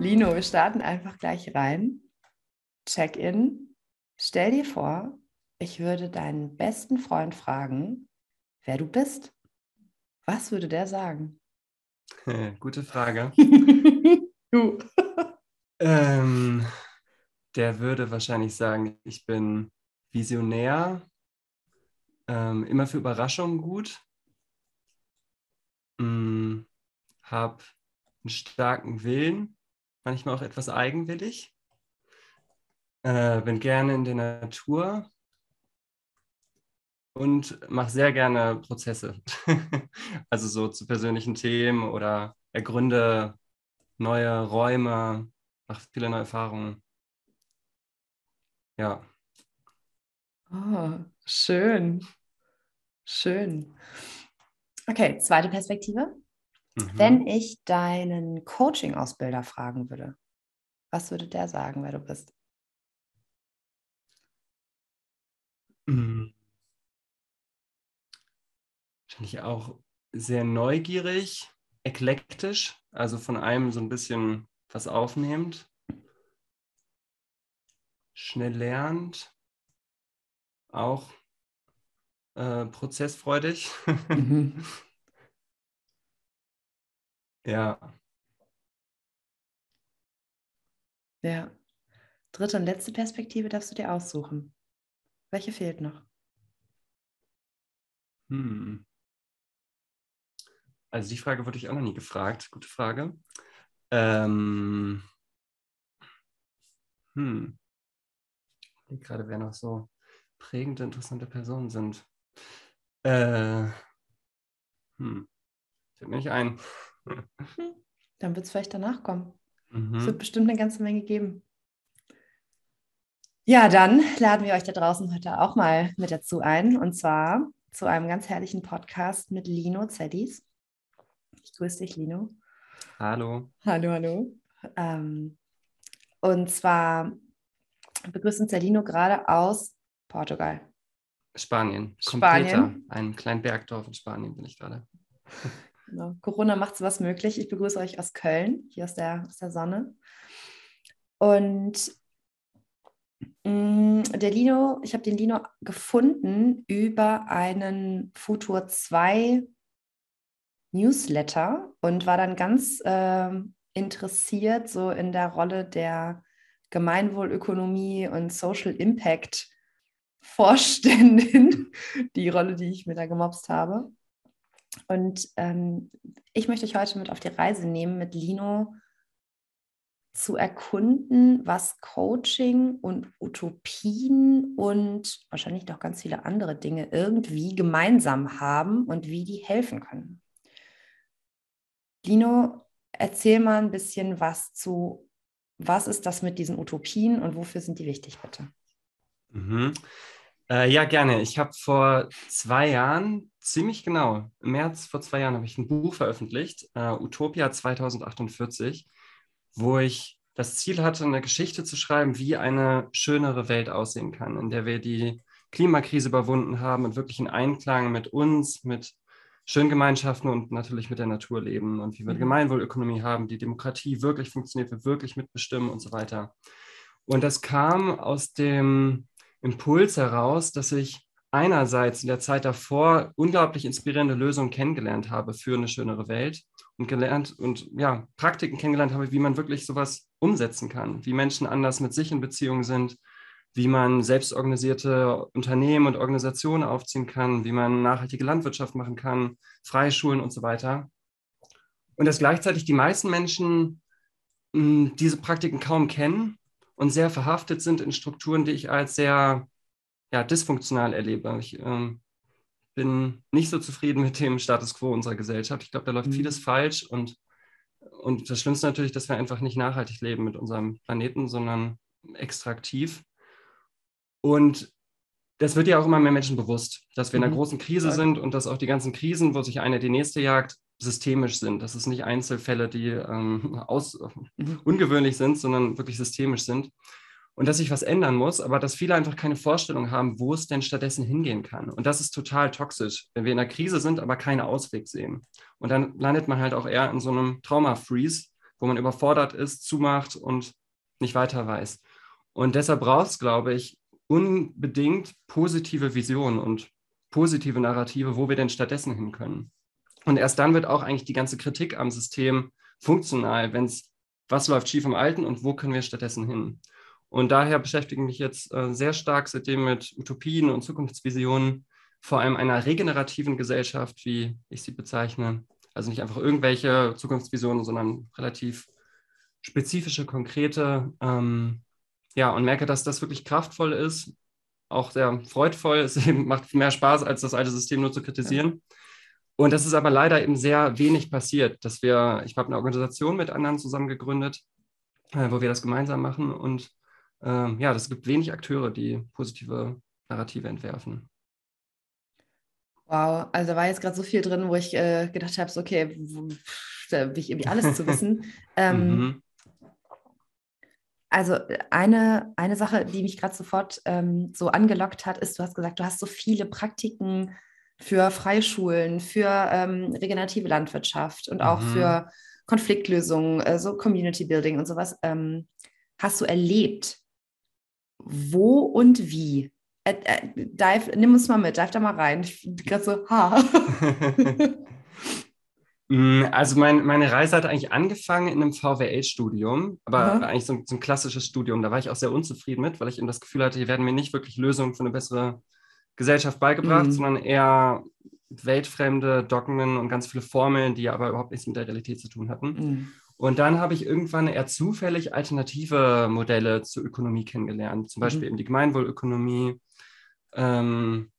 Lino, wir starten einfach gleich rein. Check-in. Stell dir vor, ich würde deinen besten Freund fragen, wer du bist. Was würde der sagen? Gute Frage. du. Ähm, der würde wahrscheinlich sagen, ich bin visionär, ähm, immer für Überraschungen gut, mm, habe einen starken Willen, manchmal auch etwas eigenwillig, äh, bin gerne in der Natur und mache sehr gerne Prozesse. also so zu persönlichen Themen oder ergründe neue Räume, mache viele neue Erfahrungen. Ja. Oh, schön. Schön. Okay, zweite Perspektive. Mhm. Wenn ich deinen Coaching-Ausbilder fragen würde, was würde der sagen, wer du bist? Mhm. Wahrscheinlich auch sehr neugierig, eklektisch, also von einem so ein bisschen was aufnehmend, schnell lernt, auch äh, prozessfreudig. Mhm. Ja. Ja. Dritte und letzte Perspektive darfst du dir aussuchen. Welche fehlt noch? Hm. Also die Frage wurde ich auch noch nie gefragt. Gute Frage. Ähm, hm. Ich gerade, wer noch so prägende, interessante Personen sind. Äh, hm. Fällt mir nicht ein. Hm. Dann wird es vielleicht danach kommen. Mhm. Es wird bestimmt eine ganze Menge geben. Ja, dann laden wir euch da draußen heute auch mal mit dazu ein. Und zwar zu einem ganz herrlichen Podcast mit Lino Zeddis. Ich grüße dich, Lino. Hallo. Hallo, hallo. Ähm, und zwar begrüßt uns der Lino gerade aus Portugal. Spanien. Spanien. Ein kleines Bergdorf in Spanien bin ich gerade. Genau. Corona macht so was möglich. Ich begrüße euch aus Köln, hier aus der, aus der Sonne. Und mh, mm, der Lino, ich habe den Lino gefunden über einen Futur 2 Newsletter und war dann ganz äh, interessiert so in der Rolle der Gemeinwohlökonomie und Social Impact Vorständin, die Rolle, die ich mir da gemobst habe. Und ähm, ich möchte euch heute mit auf die Reise nehmen, mit Lino zu erkunden, was Coaching und Utopien und wahrscheinlich noch ganz viele andere Dinge irgendwie gemeinsam haben und wie die helfen können. Lino, erzähl mal ein bisschen was zu, was ist das mit diesen Utopien und wofür sind die wichtig, bitte? Mhm. Äh, ja, gerne. Ich habe vor zwei Jahren, ziemlich genau, im März vor zwei Jahren, habe ich ein Buch veröffentlicht, äh, Utopia 2048, wo ich das Ziel hatte, eine Geschichte zu schreiben, wie eine schönere Welt aussehen kann, in der wir die Klimakrise überwunden haben und wirklich in Einklang mit uns, mit schönen Gemeinschaften und natürlich mit der Natur leben und wie wir eine mhm. Gemeinwohlökonomie haben, die Demokratie wirklich funktioniert, wir wirklich mitbestimmen und so weiter. Und das kam aus dem Impuls heraus, dass ich einerseits in der Zeit davor unglaublich inspirierende Lösungen kennengelernt habe für eine schönere Welt und gelernt und ja, Praktiken kennengelernt habe, wie man wirklich sowas umsetzen kann, wie Menschen anders mit sich in Beziehung sind, wie man selbstorganisierte Unternehmen und Organisationen aufziehen kann, wie man nachhaltige Landwirtschaft machen kann, Freischulen und so weiter. Und dass gleichzeitig die meisten Menschen hm, diese Praktiken kaum kennen und sehr verhaftet sind in Strukturen, die ich als sehr ja, dysfunktional erlebe. Ich ähm, bin nicht so zufrieden mit dem Status quo unserer Gesellschaft. Ich glaube, da läuft mhm. vieles falsch und, und das Schlimmste natürlich, dass wir einfach nicht nachhaltig leben mit unserem Planeten, sondern extraktiv. Und das wird ja auch immer mehr Menschen bewusst, dass wir in einer mhm. großen Krise sind und dass auch die ganzen Krisen, wo sich eine die nächste jagt, systemisch sind. Dass es nicht Einzelfälle, die ähm, aus, mhm. ungewöhnlich sind, sondern wirklich systemisch sind. Und dass sich was ändern muss, aber dass viele einfach keine Vorstellung haben, wo es denn stattdessen hingehen kann. Und das ist total toxisch, wenn wir in einer Krise sind, aber keinen Ausweg sehen. Und dann landet man halt auch eher in so einem Trauma-Freeze, wo man überfordert ist, zumacht und nicht weiter weiß. Und deshalb braucht es, glaube ich, unbedingt positive Visionen und positive Narrative, wo wir denn stattdessen hin können. Und erst dann wird auch eigentlich die ganze Kritik am System funktional, wenn es, was läuft schief im Alten und wo können wir stattdessen hin. Und daher beschäftige ich mich jetzt äh, sehr stark seitdem mit Utopien und Zukunftsvisionen, vor allem einer regenerativen Gesellschaft, wie ich sie bezeichne. Also nicht einfach irgendwelche Zukunftsvisionen, sondern relativ spezifische, konkrete. Ähm, ja, und merke, dass das wirklich kraftvoll ist, auch sehr freudvoll. Es macht mehr Spaß, als das alte System nur zu kritisieren. Ja. Und das ist aber leider eben sehr wenig passiert, dass wir, ich habe eine Organisation mit anderen zusammen gegründet, äh, wo wir das gemeinsam machen. Und äh, ja, es gibt wenig Akteure, die positive Narrative entwerfen. Wow, also da war jetzt gerade so viel drin, wo ich äh, gedacht habe, so, okay, da will ich irgendwie alles zu wissen. ähm, mhm. Also eine, eine Sache, die mich gerade sofort ähm, so angelockt hat, ist, du hast gesagt, du hast so viele Praktiken für Freischulen, für ähm, regenerative Landwirtschaft und auch mhm. für Konfliktlösungen, äh, so Community Building und sowas. Ähm, hast du erlebt? Wo und wie? Äh, äh, dive, nimm uns mal mit, dive da mal rein. Ich gerade so, ha. Mm, also mein, meine Reise hat eigentlich angefangen in einem VWL-Studium, aber Aha. eigentlich so, so, ein klassisches Studium. Da war ich auch sehr unzufrieden mit, weil ich eben das Gefühl hatte, hier werden mir nicht wirklich Lösungen für eine bessere Gesellschaft beigebracht, mhm. sondern eher weltfremde Dogmen und ganz viele Formeln, die aber überhaupt nichts mit der Realität zu tun hatten. Mhm. Und dann habe ich irgendwann eher zufällig alternative Modelle zur Ökonomie kennengelernt, zum Beispiel mhm. eben die Gemeinwohlökonomie, ähm,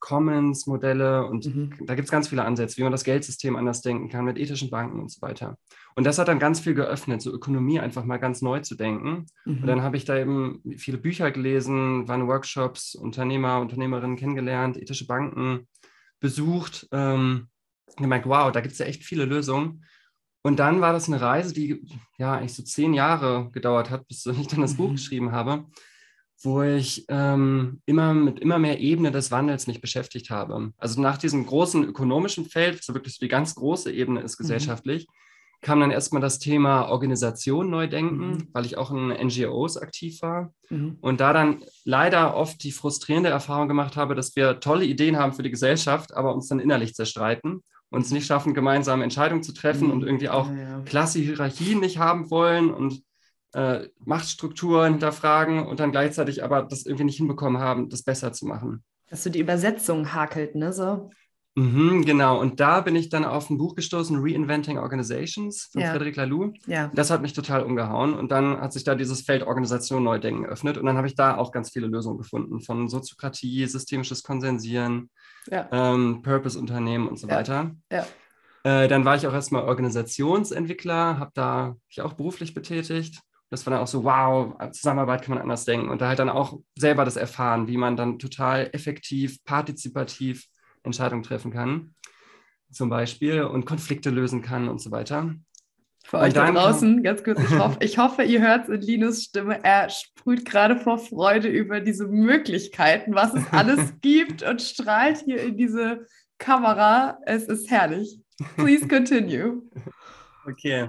Commons-Modelle und mhm. da gibt es ganz viele Ansätze, wie man das Geldsystem anders denken kann mit ethischen Banken und so weiter. Und das hat dann ganz viel geöffnet, so Ökonomie einfach mal ganz neu zu denken. Mhm. Und dann habe ich da eben viele Bücher gelesen, waren Workshops, Unternehmer, Unternehmerinnen kennengelernt, ethische Banken besucht, ähm, gemerkt, wow, da gibt es ja echt viele Lösungen. Und dann war das eine Reise, die ja eigentlich so zehn Jahre gedauert hat, bis ich dann das mhm. Buch geschrieben habe wo ich ähm, immer mit immer mehr Ebene des Wandels mich beschäftigt habe. Also nach diesem großen ökonomischen Feld, so wirklich die ganz große Ebene ist mhm. gesellschaftlich, mhm. kam dann erstmal das Thema Organisation neu denken, mhm. weil ich auch in NGOs aktiv war mhm. und da dann leider oft die frustrierende Erfahrung gemacht habe, dass wir tolle Ideen haben für die Gesellschaft, aber uns dann innerlich zerstreiten uns nicht schaffen, gemeinsame Entscheidungen zu treffen und mhm. irgendwie auch ja, ja. klasse Hierarchien nicht haben wollen und äh, Machtstrukturen hinterfragen und dann gleichzeitig aber das irgendwie nicht hinbekommen haben, das besser zu machen. Dass du die Übersetzung hakelt, ne? So. Mhm, genau, und da bin ich dann auf ein Buch gestoßen, Reinventing Organizations von ja. Frederic Laloux. Ja. Das hat mich total umgehauen und dann hat sich da dieses Feld Organisation Neudenken geöffnet und dann habe ich da auch ganz viele Lösungen gefunden, von Soziokratie, systemisches Konsensieren, ja. ähm, Purpose-Unternehmen und so weiter. Ja. Äh, dann war ich auch erstmal Organisationsentwickler, habe da mich auch beruflich betätigt das war dann auch so, wow, Zusammenarbeit kann man anders denken und da halt dann auch selber das erfahren, wie man dann total effektiv, partizipativ Entscheidungen treffen kann, zum Beispiel, und Konflikte lösen kann und so weiter. Für euch da draußen, ganz kurz, ich hoffe, ich hoffe ihr hört es in Linus Stimme, er sprüht gerade vor Freude über diese Möglichkeiten, was es alles gibt und strahlt hier in diese Kamera. Es ist herrlich. Please continue. Okay.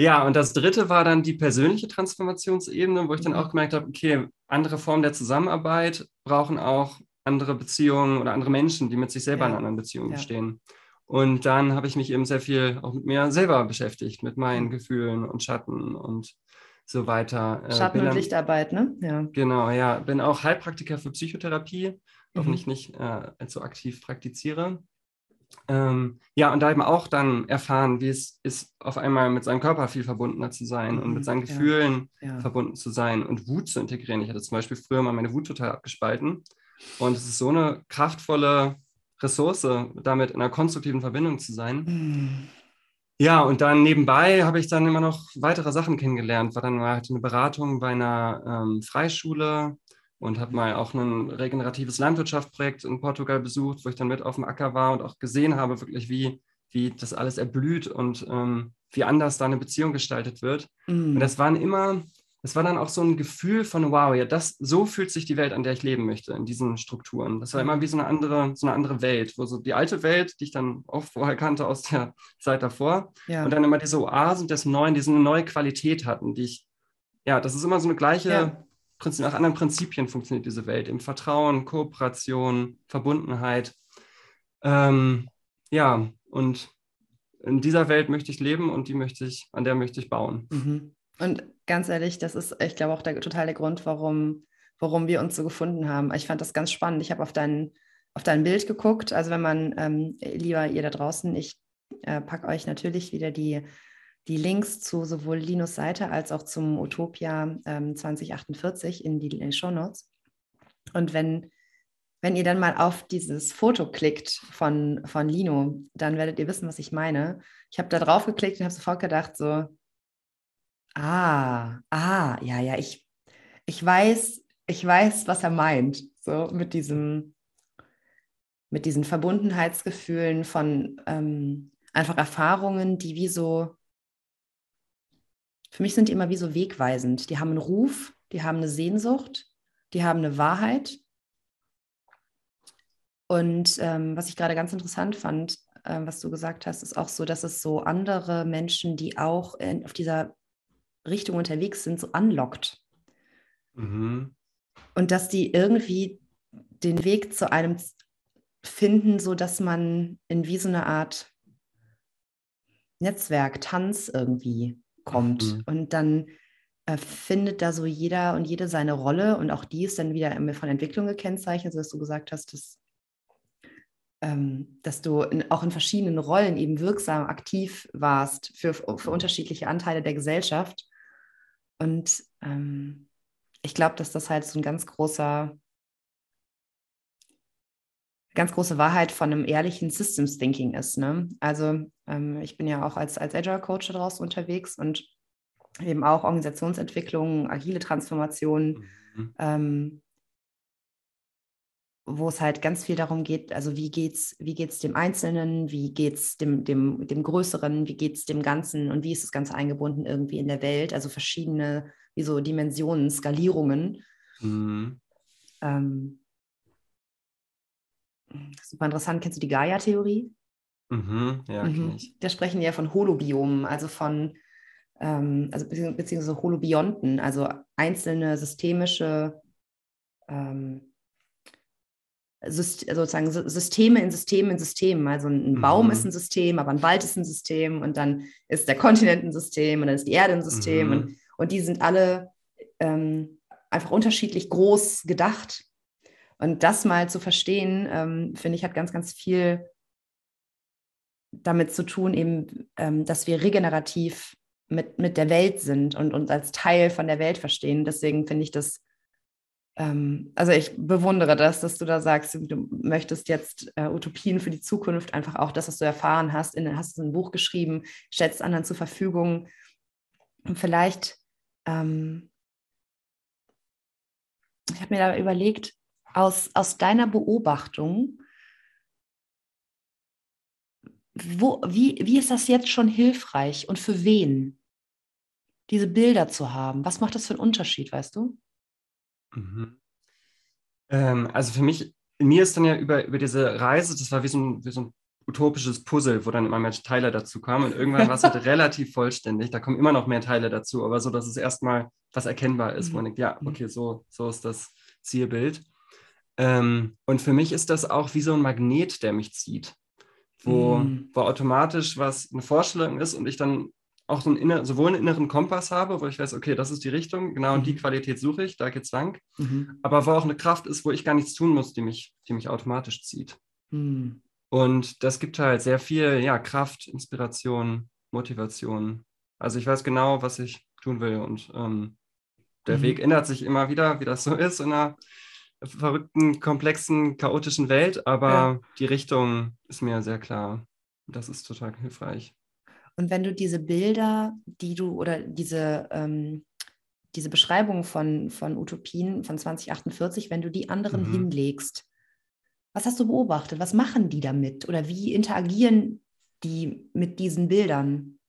Ja, und das dritte war dann die persönliche Transformationsebene, wo ich dann mhm. auch gemerkt habe, okay, andere Formen der Zusammenarbeit brauchen auch andere Beziehungen oder andere Menschen, die mit sich selber ja. in anderen Beziehungen ja. stehen. Und dann habe ich mich eben sehr viel auch mit mir selber beschäftigt, mit meinen mhm. Gefühlen und Schatten und so weiter. Äh, Schatten- und dann, Lichtarbeit, ne? Ja. Genau, ja. Bin auch Heilpraktiker für Psychotherapie, mhm. auch nicht, nicht äh, so aktiv praktiziere. Ähm, ja, und da eben auch dann erfahren, wie es ist, auf einmal mit seinem Körper viel verbundener zu sein mhm, und mit mhm, seinen Gefühlen ja, ja. verbunden zu sein und Wut zu integrieren. Ich hatte zum Beispiel früher mal meine Wut total abgespalten. Und es ist so eine kraftvolle Ressource, damit in einer konstruktiven Verbindung zu sein. Mhm. Ja, und dann nebenbei habe ich dann immer noch weitere Sachen kennengelernt. War dann mal halt eine Beratung bei einer ähm, Freischule, und habe mal auch ein regeneratives Landwirtschaftsprojekt in Portugal besucht, wo ich dann mit auf dem Acker war und auch gesehen habe, wirklich, wie, wie das alles erblüht und ähm, wie anders da eine Beziehung gestaltet wird. Mm. Und das waren immer es war dann auch so ein Gefühl von, wow, ja, das, so fühlt sich die Welt, an der ich leben möchte, in diesen Strukturen. Das war immer wie so eine andere, so eine andere Welt, wo so die alte Welt, die ich dann auch vorher kannte aus der Zeit davor, ja. und dann immer diese Oasen des Neuen, die so eine neue Qualität hatten, die ich, ja, das ist immer so eine gleiche, ja. Nach anderen Prinzipien funktioniert diese Welt, im Vertrauen, Kooperation, Verbundenheit. Ähm, ja, und in dieser Welt möchte ich leben und die möchte ich, an der möchte ich bauen. Mhm. Und ganz ehrlich, das ist, ich glaube, auch der totale Grund, warum, warum wir uns so gefunden haben. Ich fand das ganz spannend. Ich habe auf dein, auf dein Bild geguckt. Also wenn man, ähm, lieber ihr da draußen, ich äh, packe euch natürlich wieder die, die Links zu sowohl Linus Seite als auch zum Utopia ähm, 2048 in die, in die. Und wenn, wenn ihr dann mal auf dieses Foto klickt von, von Lino, dann werdet ihr wissen, was ich meine. Ich habe da drauf geklickt und habe sofort gedacht, so, Ah, ah, ja, ja, ich, ich weiß, ich weiß, was er meint. So mit diesem, mit diesen Verbundenheitsgefühlen von ähm, einfach Erfahrungen, die wie so, für mich sind die immer wie so wegweisend. Die haben einen Ruf, die haben eine Sehnsucht, die haben eine Wahrheit. Und ähm, was ich gerade ganz interessant fand, äh, was du gesagt hast, ist auch so, dass es so andere Menschen, die auch in, auf dieser Richtung unterwegs sind, so anlockt. Mhm. Und dass die irgendwie den Weg zu einem finden, so dass man in wie so eine Art Netzwerk, Tanz irgendwie kommt. Mhm. Und dann äh, findet da so jeder und jede seine Rolle und auch die ist dann wieder von Entwicklung gekennzeichnet, so dass du gesagt hast, dass, ähm, dass du in, auch in verschiedenen Rollen eben wirksam aktiv warst für, für unterschiedliche Anteile der Gesellschaft und ähm, ich glaube, dass das halt so ein ganz großer, ganz große Wahrheit von einem ehrlichen Systems Thinking ist. Ne? Also ähm, ich bin ja auch als, als Agile Coach da draußen unterwegs und eben auch Organisationsentwicklung, agile Transformation, mhm. ähm, wo es halt ganz viel darum geht, also wie geht's, wie geht's dem Einzelnen, wie geht's dem, dem, dem Größeren, wie geht's dem Ganzen und wie ist das Ganze eingebunden irgendwie in der Welt, also verschiedene, wie so Dimensionen, Skalierungen. Mhm. Ähm, super interessant. Kennst du die Gaia-Theorie? Mhm, ja, mhm. ich. Da sprechen ja von Holobiomen, also von ähm, also beziehungsweise Holobionten, also einzelne systemische ähm, sozusagen Systeme in Systemen in Systemen. Also ein Baum mhm. ist ein System, aber ein Wald ist ein System und dann ist der Kontinent ein System und dann ist die Erde ein System mhm. und, und die sind alle ähm, einfach unterschiedlich groß gedacht. Und das mal zu verstehen, ähm, finde ich, hat ganz, ganz viel damit zu tun, eben, ähm, dass wir regenerativ mit, mit der Welt sind und uns als Teil von der Welt verstehen. Deswegen finde ich das ähm, also ich bewundere das, dass du da sagst, du möchtest jetzt äh, Utopien für die Zukunft, einfach auch das, was du erfahren hast, in, hast du ein Buch geschrieben, stellst anderen zur Verfügung. Und vielleicht, ähm, ich habe mir da überlegt, aus, aus deiner Beobachtung, wo, wie, wie ist das jetzt schon hilfreich und für wen, diese Bilder zu haben? Was macht das für einen Unterschied, weißt du? Mhm. Ähm, also für mich, mir ist dann ja über, über diese Reise, das war wie so, ein, wie so ein utopisches Puzzle, wo dann immer mehr Teile dazu kamen und irgendwann war es halt relativ vollständig. Da kommen immer noch mehr Teile dazu, aber so, dass es erstmal was erkennbar ist, mhm. wo man denkt, ja, mhm. okay, so, so ist das Zielbild. Ähm, und für mich ist das auch wie so ein Magnet, der mich zieht, wo, mhm. wo automatisch was eine Vorstellung ist und ich dann auch so einen inner, sowohl einen inneren Kompass habe, wo ich weiß, okay, das ist die Richtung, genau und die mhm. Qualität suche ich, da geht's lang. Mhm. Aber wo auch eine Kraft ist, wo ich gar nichts tun muss, die mich, die mich automatisch zieht. Mhm. Und das gibt halt sehr viel, ja, Kraft, Inspiration, Motivation. Also ich weiß genau, was ich tun will und ähm, der mhm. Weg ändert sich immer wieder, wie das so ist in einer verrückten, komplexen, chaotischen Welt, aber ja. die Richtung ist mir sehr klar. Das ist total hilfreich. Und wenn du diese Bilder, die du oder diese, ähm, diese Beschreibung von, von Utopien von 2048, wenn du die anderen mhm. hinlegst, was hast du beobachtet? Was machen die damit? Oder wie interagieren die mit diesen Bildern?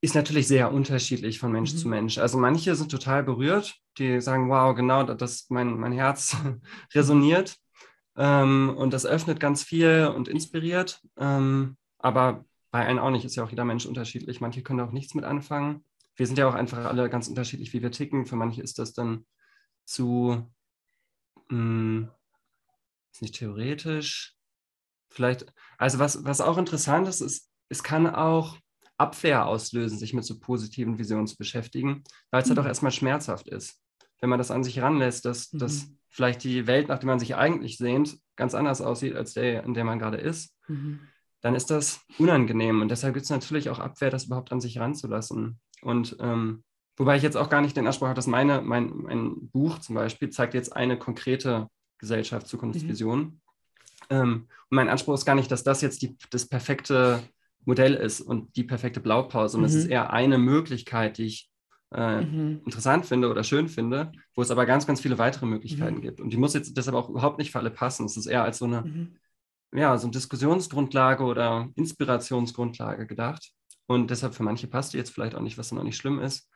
Ist natürlich sehr unterschiedlich von Mensch mhm. zu Mensch. Also manche sind total berührt, die sagen, wow, genau, das mein, mein Herz resoniert ähm, und das öffnet ganz viel und inspiriert. Ähm, aber bei einem auch nicht, ist ja auch jeder Mensch unterschiedlich. Manche können auch nichts mit anfangen. Wir sind ja auch einfach alle ganz unterschiedlich, wie wir ticken. Für manche ist das dann zu, mh, hm, ist nicht theoretisch, vielleicht, also was, was auch interessant ist, ist, es kann auch Abwehr auslösen, sich mit so positiven Visionen zu beschäftigen, weil es mhm. halt auch erstmal schmerzhaft ist. Wenn man das an sich ranlässt, dass, mhm. dass vielleicht die Welt, nach der man sich eigentlich sehnt, ganz anders aussieht als der, in der man gerade ist, mhm. dann ist das unangenehm. Und deshalb gibt es natürlich auch Abwehr, das überhaupt an sich ranzulassen. Und ähm, wobei ich jetzt auch gar nicht den Anspruch habe, dass meine, mein, mein Buch zum Beispiel zeigt jetzt eine konkrete Gesellschaft, Zukunftsvision. Mhm. Ähm, und mein Anspruch ist gar nicht, dass das jetzt die, das perfekte Modell ist und die perfekte Blaupause. Und es ist mhm. eher eine Möglichkeit, die ich äh, mhm. interessant finde oder schön finde, wo es aber ganz, ganz viele weitere Möglichkeiten mhm. gibt. Und die muss jetzt deshalb auch überhaupt nicht für alle passen. Es ist eher als so eine, mhm. ja, so eine Diskussionsgrundlage oder Inspirationsgrundlage gedacht. Und deshalb für manche passt die jetzt vielleicht auch nicht, was dann auch nicht schlimm ist.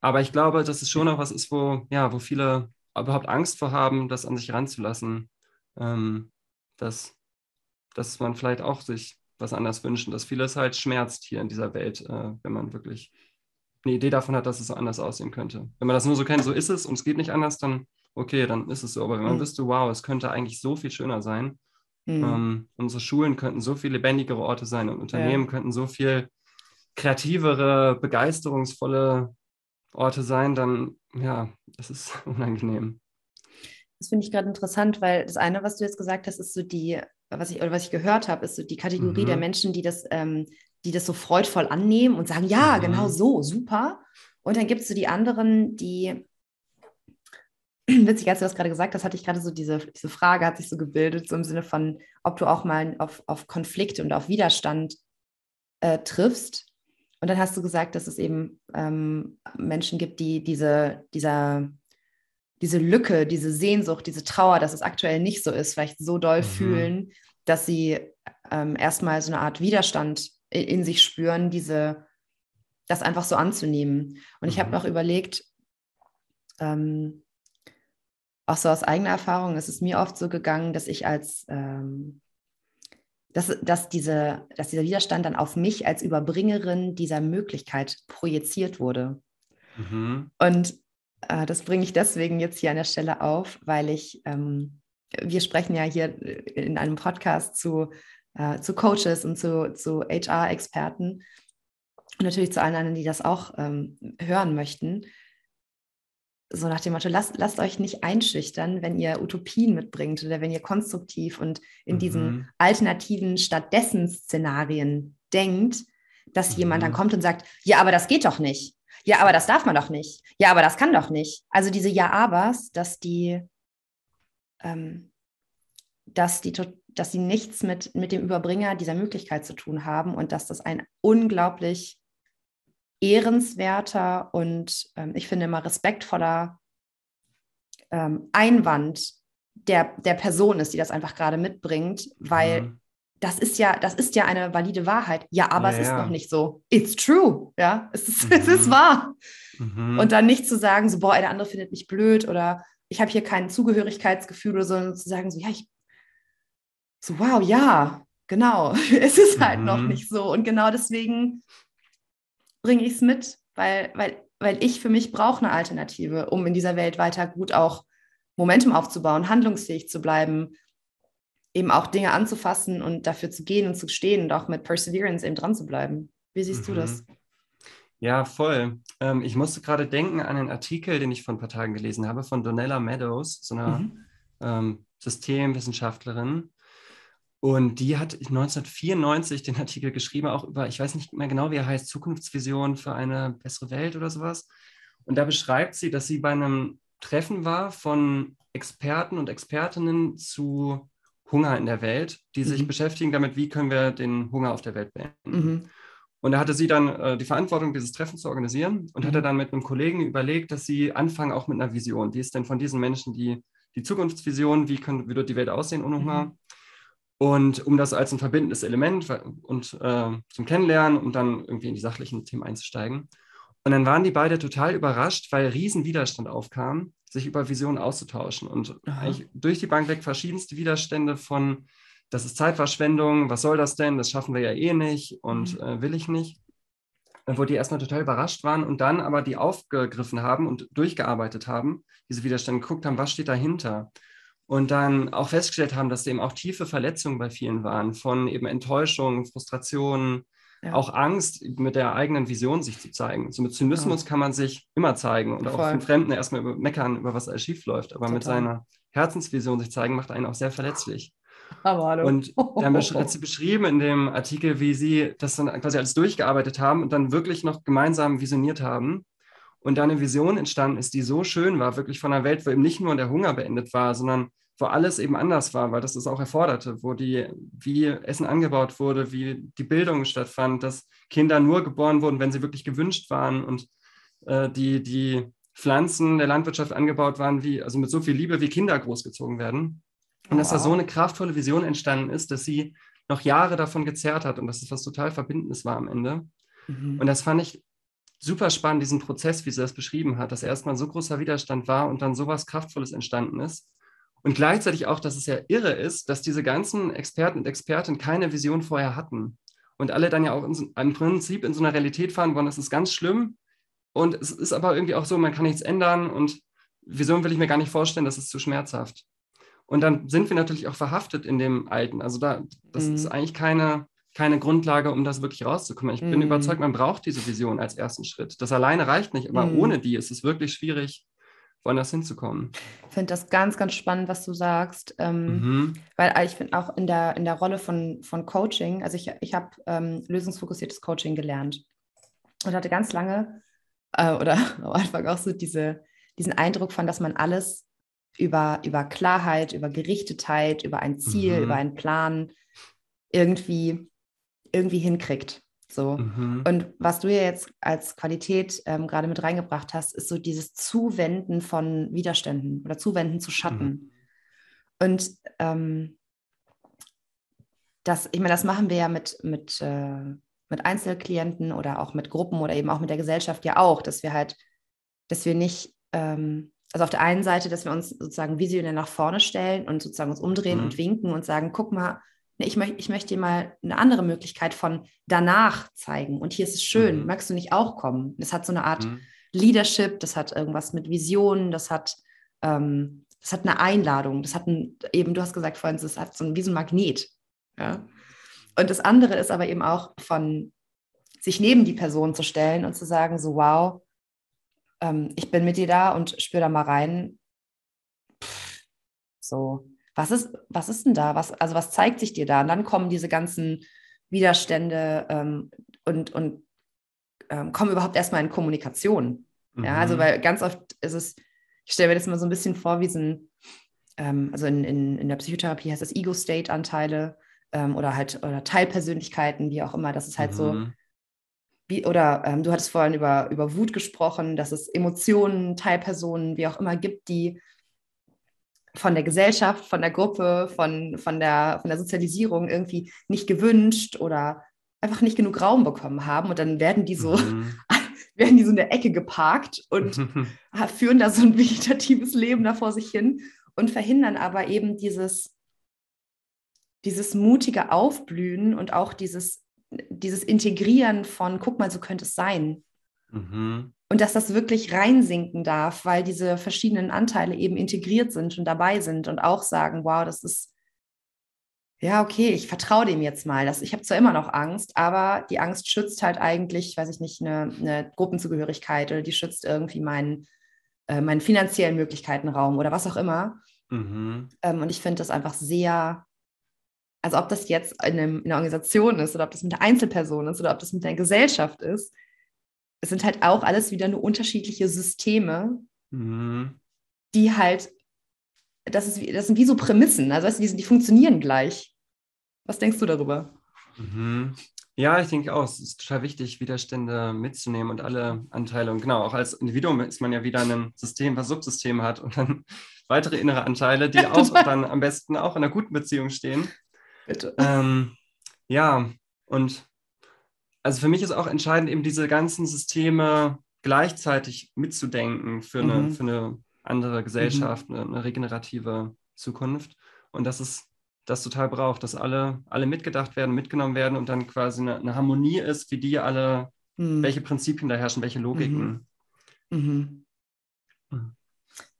Aber ich glaube, dass es schon auch was ist, wo, ja, wo viele überhaupt Angst vor haben, das an sich ranzulassen. Ähm, dass, dass man vielleicht auch sich was anders wünschen, dass vieles halt schmerzt hier in dieser Welt, äh, wenn man wirklich eine Idee davon hat, dass es so anders aussehen könnte. Wenn man das nur so kennt, so ist es und es geht nicht anders, dann okay, dann ist es so. Aber wenn man mhm. wüsste, wow, es könnte eigentlich so viel schöner sein, mhm. ähm, unsere Schulen könnten so viel lebendigere Orte sein und Unternehmen ja. könnten so viel kreativere, begeisterungsvolle Orte sein, dann ja, es ist unangenehm. Das finde ich gerade interessant, weil das eine, was du jetzt gesagt hast, ist so die was ich, oder was ich gehört habe, ist so die Kategorie mhm. der Menschen, die das, ähm, die das so freudvoll annehmen und sagen, ja, mhm. genau so, super. Und dann gibt es so die anderen, die, witzig, als du das gerade gesagt hast, hatte ich gerade so diese, diese Frage, hat sich so gebildet, so im Sinne von, ob du auch mal auf, auf Konflikte und auf Widerstand äh, triffst. Und dann hast du gesagt, dass es eben ähm, Menschen gibt, die diese, dieser diese Lücke, diese Sehnsucht, diese Trauer, dass es aktuell nicht so ist, vielleicht so doll mhm. fühlen, dass sie ähm, erstmal so eine Art Widerstand in, in, sich spüren, diese, das einfach so anzunehmen. Und ich habe mhm. noch überlegt, ähm, auch so aus eigener Erfahrung, ist es mir oft so gegangen, dass ich als ähm, dass, dass, diese, dass dieser Widerstand dann auf mich als Überbringerin dieser Möglichkeit projiziert wurde. Mhm. Und äh, das bringe ich deswegen jetzt hier an der Stelle auf, weil ich, ähm, wir sprechen ja hier in einem Podcast zu, äh, zu Coaches und zu, zu HR-Experten und natürlich zu allen anderen, die das auch ähm, hören möchten. So nach dem Motto, lasst, lasst euch nicht einschüchtern, wenn ihr Utopien mitbringt oder wenn ihr konstruktiv und in mhm. diesen alternativen Stattdessen-Szenarien denkt, dass mhm. jemand dann mhm. kommt und sagt, ja, aber das geht doch nicht. Ja, aber das darf man doch nicht. Ja, aber das kann doch nicht. Also diese Ja-Abers, dass die, ähm, dass die, dass sie nichts mit, mit dem Überbringer dieser Möglichkeit zu tun haben und dass das ein unglaublich ehrenswerter und ähm, ich finde immer respektvoller ähm, Einwand der, der Person ist, die das einfach gerade mitbringt, weil mhm das ist ja, das ist ja eine valide Wahrheit. Ja, aber ja, es ist ja. noch nicht so. It's true. Ja, es ist, mhm. es ist wahr. Mhm. Und dann nicht zu sagen, so, boah, der andere findet mich blöd oder ich habe hier kein Zugehörigkeitsgefühl oder so, sondern zu sagen, so, ja, ich, so, wow, ja, genau. es ist halt mhm. noch nicht so. Und genau deswegen bringe ich es mit, weil, weil, weil ich für mich brauche eine Alternative, um in dieser Welt weiter gut auch Momentum aufzubauen, handlungsfähig zu bleiben, eben auch Dinge anzufassen und dafür zu gehen und zu stehen und auch mit Perseverance eben dran zu bleiben. Wie siehst mhm. du das? Ja, voll. Ähm, ich musste gerade denken an einen Artikel, den ich vor ein paar Tagen gelesen habe, von Donella Meadows, so einer mhm. ähm, Systemwissenschaftlerin. Und die hat 1994 den Artikel geschrieben, auch über, ich weiß nicht mehr genau, wie er heißt, Zukunftsvision für eine bessere Welt oder sowas. Und da beschreibt sie, dass sie bei einem Treffen war von Experten und Expertinnen zu Hunger in der Welt, die sich mhm. beschäftigen damit, wie können wir den Hunger auf der Welt beenden. Mhm. Und da hatte sie dann äh, die Verantwortung, dieses Treffen zu organisieren und mhm. hatte dann mit einem Kollegen überlegt, dass sie anfangen auch mit einer Vision. Wie ist denn von diesen Menschen die, die Zukunftsvision? Wie, können, wird die Welt aussehen ohne Hunger? Mhm. Und um das als ein verbindendes Element und äh, zum Kennenlernen, um dann irgendwie in die sachlichen Themen einzusteigen. Und dann waren die beide total überrascht, weil Riesenwiderstand aufkam, sich über Visionen auszutauschen. Und Aha. durch die Bank weg verschiedenste Widerstände von, das ist Zeitverschwendung, was soll das denn, das schaffen wir ja eh nicht und mhm. äh, will ich nicht. Wo die erstmal total überrascht waren und dann aber die aufgegriffen haben und durchgearbeitet haben, diese Widerstände geguckt haben, was steht dahinter und dann auch festgestellt haben, dass eben auch tiefe Verletzungen bei vielen waren, von eben Enttäuschung, Frustration, ja. auch Angst, mit der eigenen Vision sich zu zeigen. So mit Zynismus ja. kann man sich immer zeigen und Voll. auch von Fremden erstmal über meckern, über was alles schief läuft. Aber Total. mit seiner Herzensvision sich zeigen, macht einen auch sehr verletzlich. Aber hallo. Und dann hat sie beschrieben in dem Artikel, wie sie das dann quasi alles durchgearbeitet haben und dann wirklich noch gemeinsam visioniert haben und da eine Vision entstanden ist, die so schön war, wirklich von einer Welt, wo eben nicht nur der Hunger beendet war, sondern wo alles eben anders war, weil das es auch erforderte, wo die, wie Essen angebaut wurde, wie die Bildung stattfand, dass Kinder nur geboren wurden, wenn sie wirklich gewünscht waren und äh, die, die Pflanzen der Landwirtschaft angebaut waren, wie, also mit so viel Liebe wie Kinder großgezogen werden. Und wow. dass da so eine kraftvolle Vision entstanden ist, dass sie noch Jahre davon gezerrt hat und dass es was total Verbindendes war am Ende. Mhm. Und das fand ich super spannend, diesen Prozess, wie sie das beschrieben hat, dass erstmal so großer Widerstand war und dann so was Kraftvolles entstanden ist. Und gleichzeitig auch, dass es ja irre ist, dass diese ganzen Experten und Expertinnen keine Vision vorher hatten. Und alle dann ja auch in, im Prinzip in so einer Realität fahren wollen, das ist ganz schlimm. Und es ist aber irgendwie auch so, man kann nichts ändern und Vision will ich mir gar nicht vorstellen, das ist zu schmerzhaft. Und dann sind wir natürlich auch verhaftet in dem Alten. Also da, das mhm. ist eigentlich keine, keine Grundlage, um das wirklich rauszukommen. Ich mhm. bin überzeugt, man braucht diese Vision als ersten Schritt. Das alleine reicht nicht, aber mhm. ohne die ist es wirklich schwierig, woanders hinzukommen. Ich finde das ganz, ganz spannend, was du sagst, ähm, mhm. weil ich finde auch in der, in der Rolle von, von Coaching, also ich, ich habe ähm, lösungsfokussiertes Coaching gelernt und hatte ganz lange äh, oder am Anfang auch so diese, diesen Eindruck von, dass man alles über, über Klarheit, über Gerichtetheit, über ein Ziel, mhm. über einen Plan irgendwie, irgendwie hinkriegt. So. Mhm. Und was du ja jetzt als Qualität ähm, gerade mit reingebracht hast, ist so dieses Zuwenden von Widerständen oder Zuwenden zu Schatten. Mhm. Und ähm, das, ich meine, das machen wir ja mit, mit, äh, mit Einzelklienten oder auch mit Gruppen oder eben auch mit der Gesellschaft ja auch, dass wir halt, dass wir nicht, ähm, also auf der einen Seite, dass wir uns sozusagen visionär nach vorne stellen und sozusagen uns umdrehen mhm. und winken und sagen, guck mal, ich, möcht, ich möchte dir mal eine andere Möglichkeit von danach zeigen. Und hier ist es schön, mhm. magst du nicht auch kommen? Das hat so eine Art mhm. Leadership, das hat irgendwas mit Visionen, das hat, ähm, das hat eine Einladung, das hat ein, eben, du hast gesagt vorhin, das hat so ein, wie so ein Magnet. Ja? Und das andere ist aber eben auch von sich neben die Person zu stellen und zu sagen, so wow, ähm, ich bin mit dir da und spür da mal rein. Pff, so, was ist, was ist denn da? Was, also was zeigt sich dir da? Und dann kommen diese ganzen Widerstände ähm, und, und ähm, kommen überhaupt erstmal in Kommunikation. Mhm. Ja, also weil ganz oft ist es, ich stelle mir das mal so ein bisschen vor, wie so ein, ähm, also in, in, in der Psychotherapie heißt das Ego-State-Anteile ähm, oder halt oder Teilpersönlichkeiten, wie auch immer. Das ist halt mhm. so, wie, oder ähm, du hattest vorhin über, über Wut gesprochen, dass es Emotionen, Teilpersonen, wie auch immer gibt, die von der Gesellschaft, von der Gruppe, von, von, der, von der Sozialisierung irgendwie nicht gewünscht oder einfach nicht genug Raum bekommen haben. Und dann werden die so, mhm. werden die so in der Ecke geparkt und führen da so ein vegetatives Leben da vor sich hin und verhindern aber eben dieses, dieses mutige Aufblühen und auch dieses, dieses Integrieren von, guck mal, so könnte es sein. Mhm und dass das wirklich reinsinken darf, weil diese verschiedenen Anteile eben integriert sind und dabei sind und auch sagen, wow, das ist ja, okay, ich vertraue dem jetzt mal. Das, ich habe zwar immer noch Angst, aber die Angst schützt halt eigentlich, weiß ich nicht, eine, eine Gruppenzugehörigkeit oder die schützt irgendwie meinen, äh, meinen finanziellen Möglichkeitenraum oder was auch immer. Mhm. Ähm, und ich finde das einfach sehr, also ob das jetzt in, einem, in einer Organisation ist oder ob das mit der Einzelperson ist oder ob das mit der Gesellschaft ist, es sind halt auch alles wieder nur unterschiedliche Systeme, mhm. die halt, das, ist, das sind wie so Prämissen, also weißt du, die, sind, die funktionieren gleich. Was denkst du darüber? Mhm. Ja, ich denke auch, es ist total wichtig, Widerstände mitzunehmen und alle Anteile. Und genau, auch als Individuum ist man ja wieder in einem System, was Subsysteme hat und dann weitere innere Anteile, die auch dann am besten auch in einer guten Beziehung stehen. Bitte. Ähm, ja, und also für mich ist auch entscheidend, eben diese ganzen Systeme gleichzeitig mitzudenken für eine, mhm. für eine andere Gesellschaft, mhm. eine, eine, regenerative Zukunft. Und dass es das total braucht, dass alle, alle mitgedacht werden, mitgenommen werden und dann quasi eine, eine Harmonie ist, wie die alle, mhm. welche Prinzipien da herrschen, welche Logiken. Mhm. Mhm. Mhm.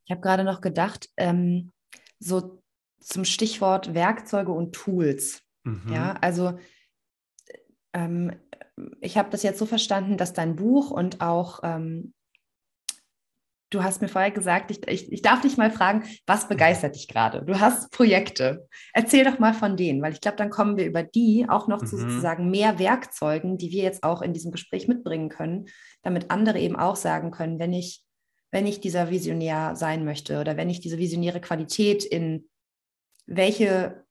Ich habe gerade noch gedacht, ähm, so zum Stichwort Werkzeuge und Tools. Ja, also ähm, ich habe das jetzt so verstanden, dass dein Buch und auch ähm, du hast mir vorher gesagt, ich, ich, ich, darf dich mal fragen, was begeistert dich gerade? Du hast Projekte. Erzähl doch mal von denen, weil ich glaube, dann kommen wir über die auch noch mhm. zu sozusagen mehr Werkzeugen, die wir jetzt auch in diesem Gespräch mitbringen können, damit andere eben auch sagen können, wenn ich, wenn ich dieser Visionär sein möchte oder wenn ich diese visionäre Qualität in welche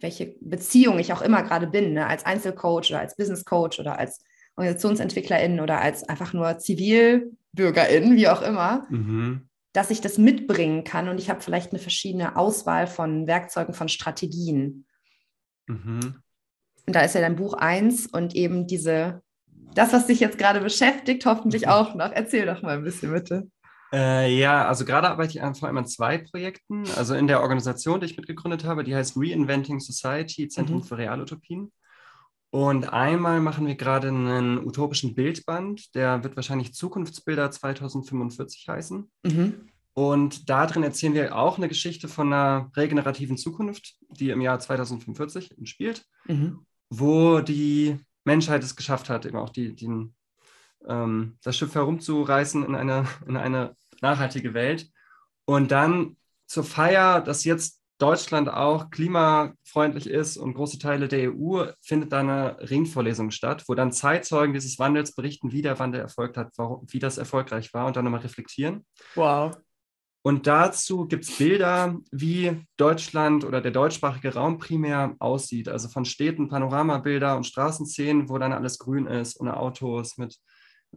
welche Beziehung ich auch immer gerade bin, ne? als Einzelcoach oder als Business Coach oder als Organisationsentwicklerin oder als einfach nur Zivilbürgerin, wie auch immer, mhm. dass ich das mitbringen kann und ich habe vielleicht eine verschiedene Auswahl von Werkzeugen, von Strategien. Mhm. Und da ist ja dein Buch eins und eben diese, das, was dich jetzt gerade beschäftigt, hoffentlich mhm. auch noch. Erzähl doch mal ein bisschen bitte. Äh, ja, also gerade arbeite ich vor allem an zwei Projekten. Also in der Organisation, die ich mitgegründet habe, die heißt Reinventing Society, Zentrum mhm. für Realutopien. Und einmal machen wir gerade einen utopischen Bildband, der wird wahrscheinlich Zukunftsbilder 2045 heißen. Mhm. Und da drin erzählen wir auch eine Geschichte von einer regenerativen Zukunft, die im Jahr 2045 spielt, mhm. wo die Menschheit es geschafft hat, eben auch die, die, ähm, das Schiff herumzureißen in eine, in eine nachhaltige Welt. Und dann zur Feier, dass jetzt Deutschland auch klimafreundlich ist und große Teile der EU, findet da eine Ringvorlesung statt, wo dann Zeitzeugen dieses Wandels berichten, wie der Wandel erfolgt hat, warum, wie das erfolgreich war und dann nochmal reflektieren. Wow. Und dazu gibt es Bilder, wie Deutschland oder der deutschsprachige Raum primär aussieht. Also von Städten, Panoramabilder und Straßenszenen, wo dann alles grün ist, ohne Autos, mit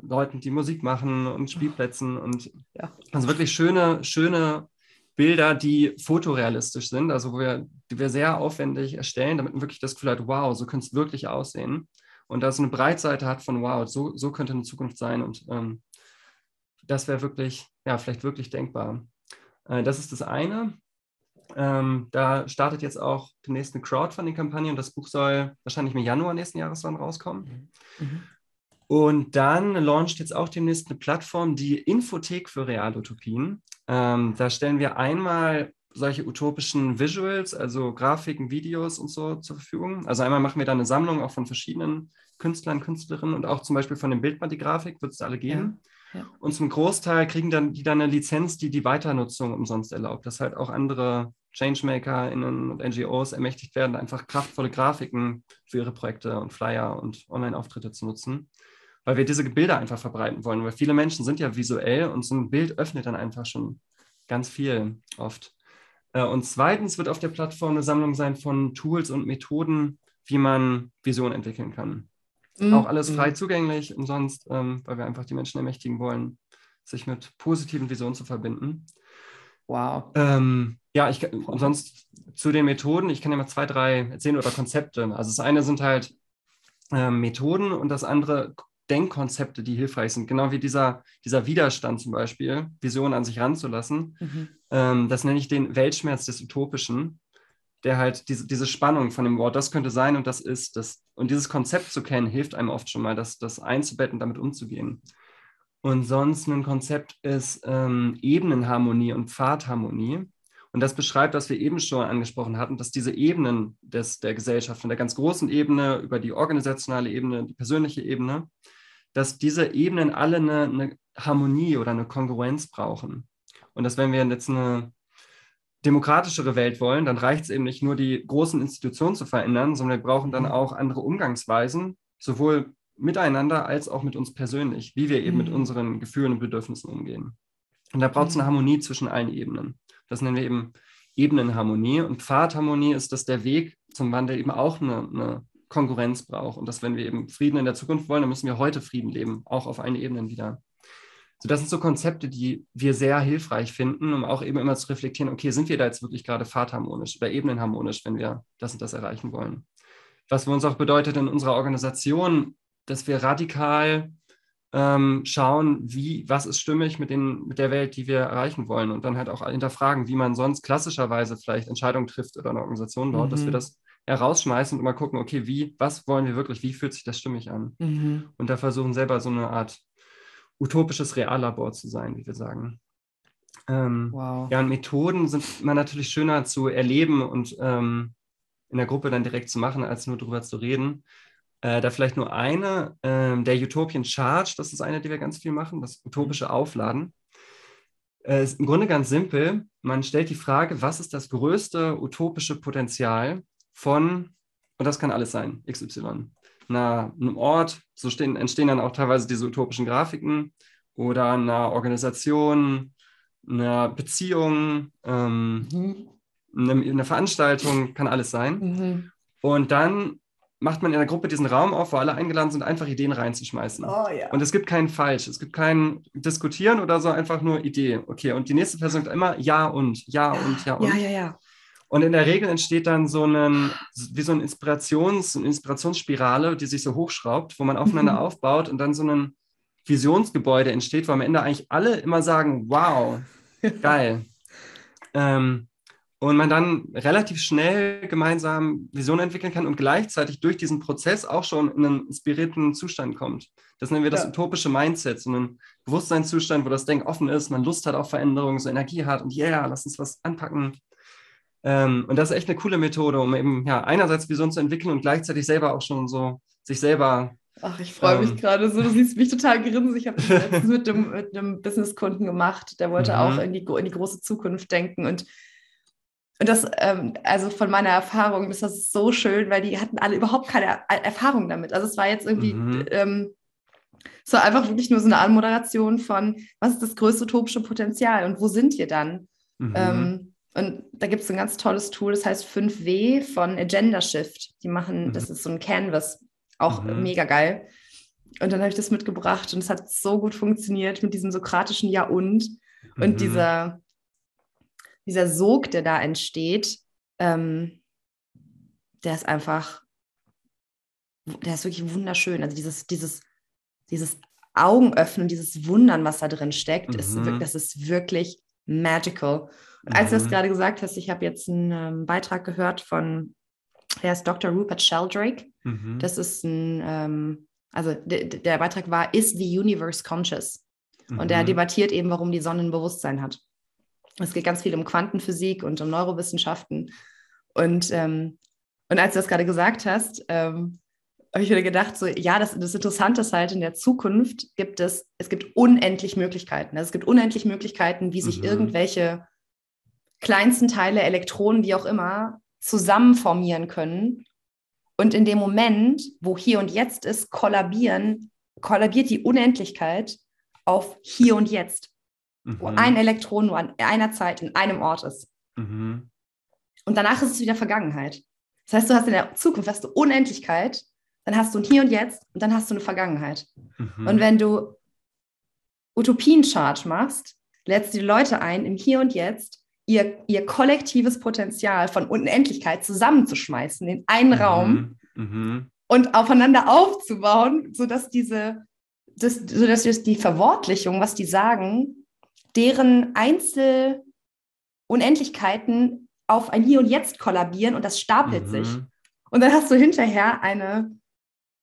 Leuten, die Musik machen und Spielplätzen und ja. also wirklich schöne, schöne Bilder, die fotorealistisch sind, also wo wir, die wir sehr aufwendig erstellen, damit man wirklich das Gefühl hat, wow, so könnte es wirklich aussehen. Und da es eine Breitseite hat von, wow, so, so könnte eine Zukunft sein und ähm, das wäre wirklich, ja, vielleicht wirklich denkbar. Äh, das ist das eine. Ähm, da startet jetzt auch die nächste Crowdfunding-Kampagne und das Buch soll wahrscheinlich im Januar nächsten Jahres dann rauskommen. Mhm. Und dann launcht jetzt auch demnächst eine Plattform, die Infothek für Realutopien. Ähm, da stellen wir einmal solche utopischen Visuals, also Grafiken, Videos und so zur Verfügung. Also einmal machen wir da eine Sammlung auch von verschiedenen Künstlern, Künstlerinnen und auch zum Beispiel von dem Bildband die Grafik, wird es alle geben. Ja, ja. Und zum Großteil kriegen dann die dann eine Lizenz, die die Weiternutzung umsonst erlaubt, dass halt auch andere ChangemakerInnen und NGOs ermächtigt werden, einfach kraftvolle Grafiken für ihre Projekte und Flyer und Online-Auftritte zu nutzen weil wir diese Bilder einfach verbreiten wollen. Weil viele Menschen sind ja visuell und so ein Bild öffnet dann einfach schon ganz viel oft. Äh, und zweitens wird auf der Plattform eine Sammlung sein von Tools und Methoden, wie man Visionen entwickeln kann. Mhm. Auch alles frei mhm. zugänglich, umsonst, ähm, weil wir einfach die Menschen ermächtigen wollen, sich mit positiven Visionen zu verbinden. Wow. Ähm, ja, ich und sonst zu den Methoden, ich kann ja mal zwei, drei erzählen oder Konzepte. Also das eine sind halt äh, Methoden und das andere Denkkonzepte, die hilfreich sind. Genau wie dieser, dieser Widerstand zum Beispiel, Visionen an sich ranzulassen. Mhm. Ähm, das nenne ich den Weltschmerz des Utopischen, der halt diese, diese Spannung von dem Wort, das könnte sein und das ist das. Und dieses Konzept zu kennen, hilft einem oft schon mal, das, das einzubetten, damit umzugehen. Und sonst ein Konzept ist ähm, Ebenenharmonie und Pfadharmonie. Und das beschreibt, was wir eben schon angesprochen hatten, dass diese Ebenen des, der Gesellschaft, von der ganz großen Ebene über die organisationale Ebene, die persönliche Ebene, dass diese Ebenen alle eine, eine Harmonie oder eine Kongruenz brauchen. Und dass wenn wir jetzt eine demokratischere Welt wollen, dann reicht es eben nicht nur, die großen Institutionen zu verändern, sondern wir brauchen dann mhm. auch andere Umgangsweisen, sowohl miteinander als auch mit uns persönlich, wie wir eben mit mhm. unseren Gefühlen und Bedürfnissen umgehen. Und da braucht es eine mhm. Harmonie zwischen allen Ebenen. Das nennen wir eben Ebenenharmonie. Und Pfadharmonie ist, dass der Weg zum Wandel eben auch eine, eine Konkurrenz braucht und dass wenn wir eben Frieden in der Zukunft wollen, dann müssen wir heute Frieden leben, auch auf allen Ebenen wieder. So, das sind so Konzepte, die wir sehr hilfreich finden, um auch eben immer zu reflektieren, okay, sind wir da jetzt wirklich gerade fahrtharmonisch oder ebenenharmonisch, wenn wir das und das erreichen wollen? Was für uns auch bedeutet in unserer Organisation, dass wir radikal ähm, schauen, wie, was ist stimmig mit, den, mit der Welt, die wir erreichen wollen und dann halt auch hinterfragen, wie man sonst klassischerweise vielleicht Entscheidungen trifft oder eine Organisation dort, mhm. dass wir mhm. das herausschmeißen und mal gucken, okay, wie, was wollen wir wirklich, wie fühlt sich das stimmig an? Mhm. Und da versuchen selber so eine Art utopisches Reallabor zu sein, wie wir sagen. Ähm, wow. Ja, und Methoden sind immer natürlich schöner zu erleben und ähm, in der Gruppe dann direkt zu machen, als nur darüber zu reden. Äh, da vielleicht nur eine, äh, der Utopian Charge, das ist eine, die wir ganz viel machen, das utopische Aufladen. Äh, ist im Grunde ganz simpel. Man stellt die Frage, was ist das größte utopische Potenzial von, und das kann alles sein, XY, einer, einem Ort, so stehen, entstehen dann auch teilweise diese utopischen Grafiken, oder einer Organisation, einer Beziehung, ähm, mhm. eine, eine, Veranstaltung, kann alles sein. Mhm. Und dann macht man in der Gruppe diesen Raum auf, wo alle eingeladen sind, einfach Ideen reinzuschmeißen. Oh, ja. Und es gibt keinen Falsch, es gibt kein Diskutieren oder so, einfach nur Idee. Okay, und die nächste Person sagt immer Ja und, Ja und, Ja und. Ja, ja, ja. Und in der Regel entsteht dann so ein, wie so eine Inspirations, eine Inspirationsspirale, die sich so hochschraubt, wo man aufeinander mhm. aufbaut und dann so ein Visionsgebäude entsteht, wo am Ende eigentlich alle immer sagen, wow, geil. ähm, und man dann relativ schnell gemeinsam Visionen entwickeln kann und gleichzeitig durch diesen Prozess auch schon in einen inspirierten Zustand kommt. Das nennen wir das ja. utopische Mindset, so einen Bewusstseinszustand, wo das Denken offen ist, man Lust hat auf Veränderungen, so Energie hat und yeah, lass uns was anpacken. Ähm, und das ist echt eine coole Methode, um eben ja einerseits Visionen zu entwickeln und gleichzeitig selber auch schon so sich selber Ach, ich freue mich ähm. gerade so. Du siehst mich total grinsen. Ich habe das mit dem, mit einem Businesskunden gemacht, der wollte mhm. auch in die, in die große Zukunft denken. Und und das, ähm, also von meiner Erfahrung, ist das so schön, weil die hatten alle überhaupt keine Erfahrung damit. Also es war jetzt irgendwie, mhm. ähm, war einfach wirklich nur so eine Anmoderation von, was ist das größte utopische Potenzial und wo sind wir dann? Mhm. Ähm, und da gibt es ein ganz tolles Tool, das heißt 5W von Agenda Shift. Die machen, mhm. das ist so ein Canvas, auch mhm. mega geil. Und dann habe ich das mitgebracht und es hat so gut funktioniert mit diesem sokratischen Ja und und mhm. dieser dieser Sog, der da entsteht, ähm, der ist einfach, der ist wirklich wunderschön. Also dieses, dieses, dieses Augenöffnen, dieses Wundern, was da drin steckt, mhm. ist, das ist wirklich magical. Mhm. Als du das mhm. gerade gesagt hast, ich habe jetzt einen ähm, Beitrag gehört von, der ist Dr. Rupert Sheldrake. Mhm. Das ist ein, ähm, also der Beitrag war, Is the Universe Conscious? Und er mhm. debattiert eben, warum die Sonne ein Bewusstsein hat. Es geht ganz viel um Quantenphysik und um Neurowissenschaften. Und, ähm, und als du das gerade gesagt hast, ähm, habe ich wieder gedacht, so, ja, das, das Interessante ist halt, in der Zukunft gibt es, es gibt unendlich Möglichkeiten. Also es gibt unendlich Möglichkeiten, wie sich mhm. irgendwelche kleinsten Teile, Elektronen, wie auch immer, zusammenformieren können. Und in dem Moment, wo hier und jetzt ist, kollabieren, kollabiert die Unendlichkeit auf hier und jetzt mhm. wo ein Elektron nur an einer Zeit in einem Ort ist. Mhm. Und danach ist es wieder Vergangenheit. Das heißt, du hast in der Zukunft hast du Unendlichkeit, dann hast du ein Hier und Jetzt und dann hast du eine Vergangenheit. Mhm. Und wenn du Utopien-Charge machst, lädst du die Leute ein, im Hier und Jetzt ihr, ihr kollektives Potenzial von Unendlichkeit zusammenzuschmeißen in einen mhm. Raum mhm. und aufeinander aufzubauen, sodass diese, das, sodass die Verwortlichung, was die sagen, deren Einzelunendlichkeiten auf ein Hier und Jetzt kollabieren und das stapelt mhm. sich. Und dann hast du hinterher eine,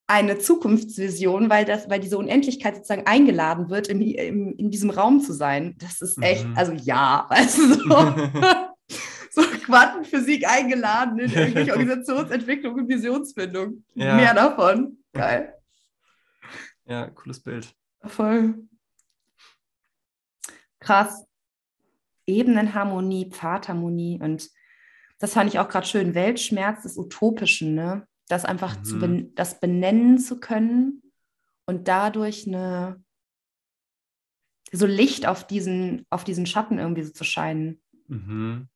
eine Zukunftsvision, weil, das, weil diese Unendlichkeit sozusagen eingeladen wird, im, im, in diesem Raum zu sein. Das ist echt, mhm. also ja, weißt du, so, so Quantenphysik eingeladen in irgendwelche Organisationsentwicklung und Visionsfindung. Ja. Mehr davon. Geil. Ja, cooles Bild. Voll krass. Ebenenharmonie, Pfadharmonie und das fand ich auch gerade schön. Weltschmerz des Utopischen, ne? Das einfach mhm. zu ben das benennen zu können und dadurch eine so Licht auf diesen, auf diesen Schatten irgendwie so zu scheinen. Mhm.